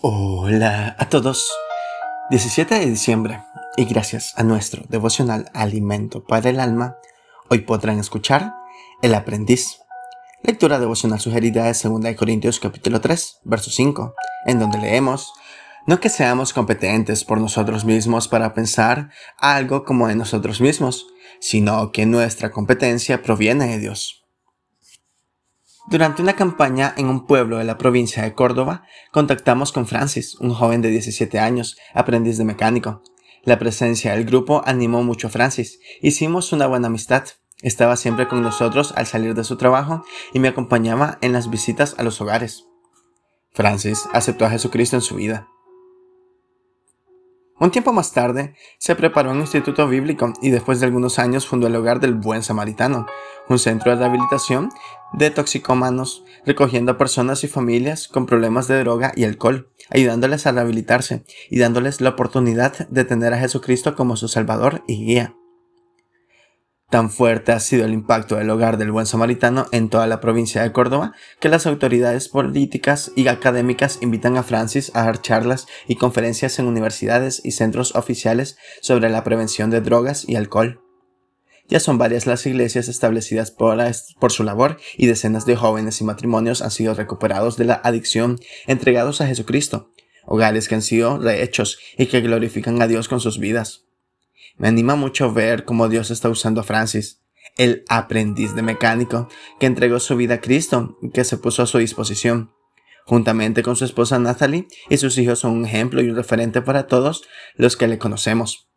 Hola a todos. 17 de diciembre y gracias a nuestro devocional Alimento para el Alma, hoy podrán escuchar El aprendiz. Lectura devocional sugerida de 2 Corintios capítulo 3, verso 5, en donde leemos, no que seamos competentes por nosotros mismos para pensar algo como de nosotros mismos, sino que nuestra competencia proviene de Dios. Durante una campaña en un pueblo de la provincia de Córdoba, contactamos con Francis, un joven de 17 años, aprendiz de mecánico. La presencia del grupo animó mucho a Francis. Hicimos una buena amistad. Estaba siempre con nosotros al salir de su trabajo y me acompañaba en las visitas a los hogares. Francis aceptó a Jesucristo en su vida. Un tiempo más tarde, se preparó en un instituto bíblico y después de algunos años fundó el Hogar del Buen Samaritano, un centro de rehabilitación de toxicómanos, recogiendo a personas y familias con problemas de droga y alcohol, ayudándoles a rehabilitarse y dándoles la oportunidad de tener a Jesucristo como su Salvador y guía. Tan fuerte ha sido el impacto del hogar del buen samaritano en toda la provincia de Córdoba que las autoridades políticas y académicas invitan a Francis a dar charlas y conferencias en universidades y centros oficiales sobre la prevención de drogas y alcohol. Ya son varias las iglesias establecidas por, su labor y decenas de jóvenes y matrimonios han sido recuperados de la adicción, entregados a Jesucristo, hogares que han sido rehechos y que glorifican a Dios con sus vidas. Me anima mucho ver cómo Dios está usando a Francis, el aprendiz de mecánico que entregó su vida a Cristo y que se puso a su disposición. Juntamente con su esposa Natalie y sus hijos son un ejemplo y un referente para todos los que le conocemos.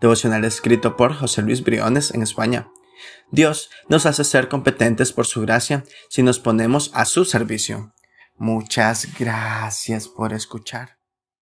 Devocional escrito por José Luis Briones en España. Dios nos hace ser competentes por su gracia si nos ponemos a su servicio. Muchas gracias por escuchar.